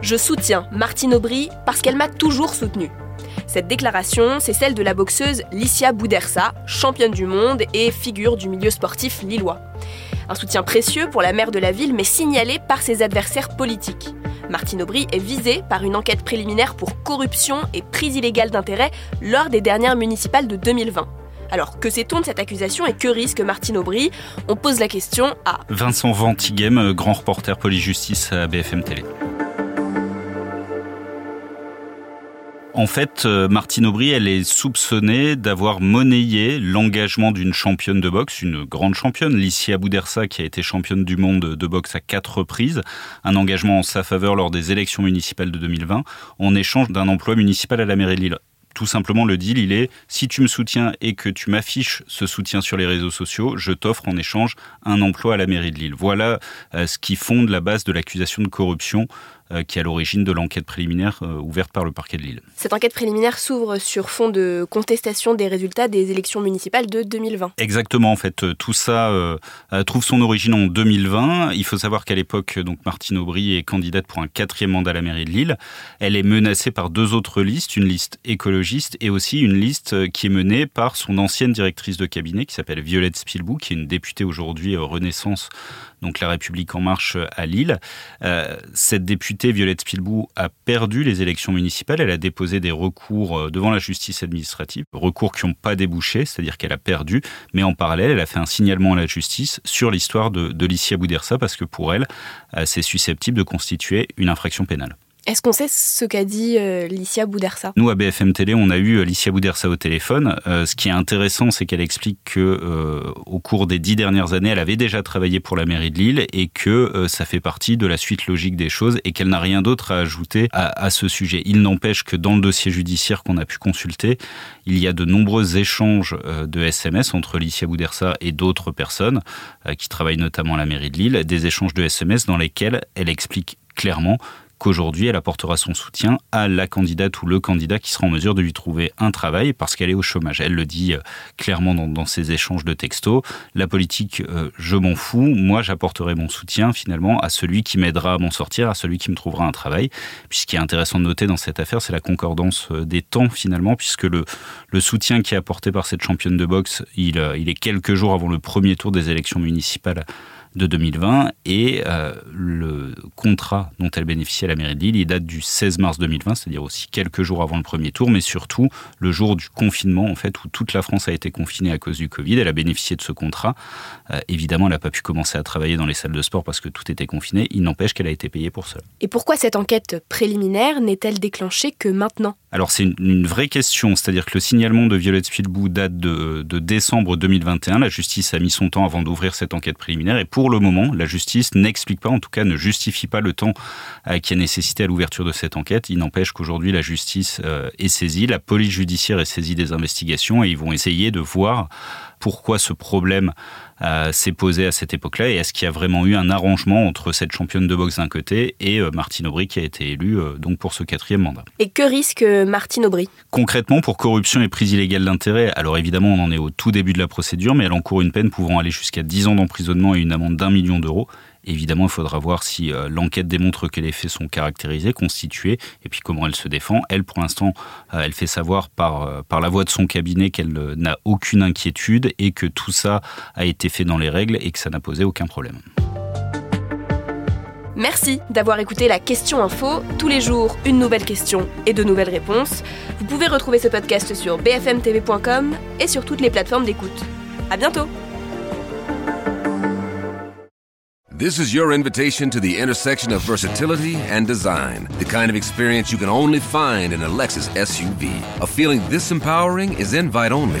Je soutiens Martine Aubry parce qu'elle m'a toujours soutenue. Cette déclaration, c'est celle de la boxeuse Licia Boudersa, championne du monde et figure du milieu sportif lillois. Un soutien précieux pour la maire de la ville, mais signalé par ses adversaires politiques. Martine Aubry est visée par une enquête préliminaire pour corruption et prise illégale d'intérêt lors des dernières municipales de 2020. Alors, que sait-on de cette accusation et que risque Martine Aubry? On pose la question à Vincent Ventigem, grand reporter police-justice à BFM Télé. En fait, euh, Martine Aubry, elle est soupçonnée d'avoir monnayé l'engagement d'une championne de boxe, une grande championne, Licia Boudersa, qui a été championne du monde de boxe à quatre reprises, un engagement en sa faveur lors des élections municipales de 2020, en échange d'un emploi municipal à la mairie de Lille tout simplement le deal, il est si tu me soutiens et que tu m'affiches ce soutien sur les réseaux sociaux, je t'offre en échange un emploi à la mairie de Lille. Voilà euh, ce qui fonde la base de l'accusation de corruption qui est à l'origine de l'enquête préliminaire euh, ouverte par le parquet de Lille. Cette enquête préliminaire s'ouvre sur fond de contestation des résultats des élections municipales de 2020. Exactement, en fait, euh, tout ça trouve son origine en 2020. Il faut savoir qu'à l'époque, donc Martine Aubry est candidate pour un quatrième mandat à la mairie de Lille. Elle est menacée par deux autres listes, une liste écologiste et aussi une liste qui est menée par son ancienne directrice de cabinet qui s'appelle Violette Spilbou, qui est une députée aujourd'hui Renaissance donc La République en marche à Lille. Euh, cette députée, Violette Spilbou, a perdu les élections municipales. Elle a déposé des recours euh, devant la justice administrative, recours qui n'ont pas débouché, c'est-à-dire qu'elle a perdu, mais en parallèle, elle a fait un signalement à la justice sur l'histoire de, de Licia Boudersa, parce que pour elle, euh, c'est susceptible de constituer une infraction pénale. Est-ce qu'on sait ce qu'a dit euh, Licia Boudersa? Nous, à BFM Télé, on a eu euh, Licia Boudersa au téléphone. Euh, ce qui est intéressant, c'est qu'elle explique que au cours des dix dernières années, elle avait déjà travaillé pour la mairie de Lille et que ça fait partie de la suite logique des choses et qu'elle n'a rien d'autre à ajouter à, à, ce sujet. Il n'empêche que dans le dossier judiciaire qu'on a pu consulter, il y a de nombreux échanges de SMS entre Licia Boudersa et d'autres personnes qui travaillent notamment à la mairie de Lille, des échanges de SMS dans lesquels elle explique clairement qu'aujourd'hui, elle apportera son soutien à la candidate ou le candidat qui sera en mesure de lui trouver un travail parce qu'elle est au chômage. Elle le dit euh, clairement dans, ses échanges de textos. La politique, euh, je m'en fous. Moi, j'apporterai mon soutien finalement à celui qui m'aidera à m'en sortir, à celui qui me trouvera un travail. Puis ce qui est intéressant de noter dans cette affaire, c'est la concordance euh, des temps finalement, puisque le, soutien qui est apporté par cette championne de boxe, il est quelques jours avant le premier tour des élections municipales de 2020 et euh, le contrat dont elle bénéficiait à la mairie de Lille, il date du 16 mars 2020, c'est-à-dire aussi quelques jours avant le premier tour, mais surtout le jour du confinement en fait où toute la France a été confinée à cause du Covid. Elle a bénéficié de ce contrat. Euh, évidemment, elle n'a pas pu commencer à travailler dans les salles de sport parce que tout était confiné. Il n'empêche qu'elle a été payée pour cela. Et pourquoi cette enquête préliminaire n'est-elle déclenchée que maintenant? Alors c'est une, vraie question, c'est-à-dire que le signalement de Violette Spielbou date de, de décembre 2021. La justice a mis son temps avant d'ouvrir cette enquête préliminaire et pour le moment, la justice n'explique pas, en tout cas ne justifie pas le temps euh, qui a nécessité à l'ouverture de cette enquête. Il n'empêche qu'aujourd'hui, la justice euh, est saisie, la police judiciaire est saisie des investigations et ils vont essayer de voir pourquoi ce problème s'est posé à cette époque-là et est-ce qu'il y a vraiment eu un arrangement entre cette championne de boxe d'un côté et Martine Aubry qui a été élue donc pour ce quatrième mandat. Et que risque Martine Aubry? Concrètement, pour corruption et prise illégale d'intérêt, alors évidemment on en est au tout début de la procédure, mais elle encourt une peine pouvant aller jusqu'à 10 ans d'emprisonnement et une amende d'un million d'euros. Évidemment, il faudra voir si euh, l'enquête démontre que les faits sont caractérisés, constitués, et puis comment elle se défend. Elle, pour l'instant, euh, elle fait savoir par, euh, par la voix de son cabinet qu'elle n'a aucune inquiétude et que tout ça a été fait dans les règles et que ça n'a posé aucun problème. Merci d'avoir écouté la question info. Tous les jours, une nouvelle question et de nouvelles réponses. Vous pouvez retrouver ce podcast sur bfmtv.com et sur toutes les plateformes d'écoute. À bientôt! This is your invitation to the intersection of versatility and design. The kind of experience you can only find in a Lexus SUV. A feeling this empowering is invite only.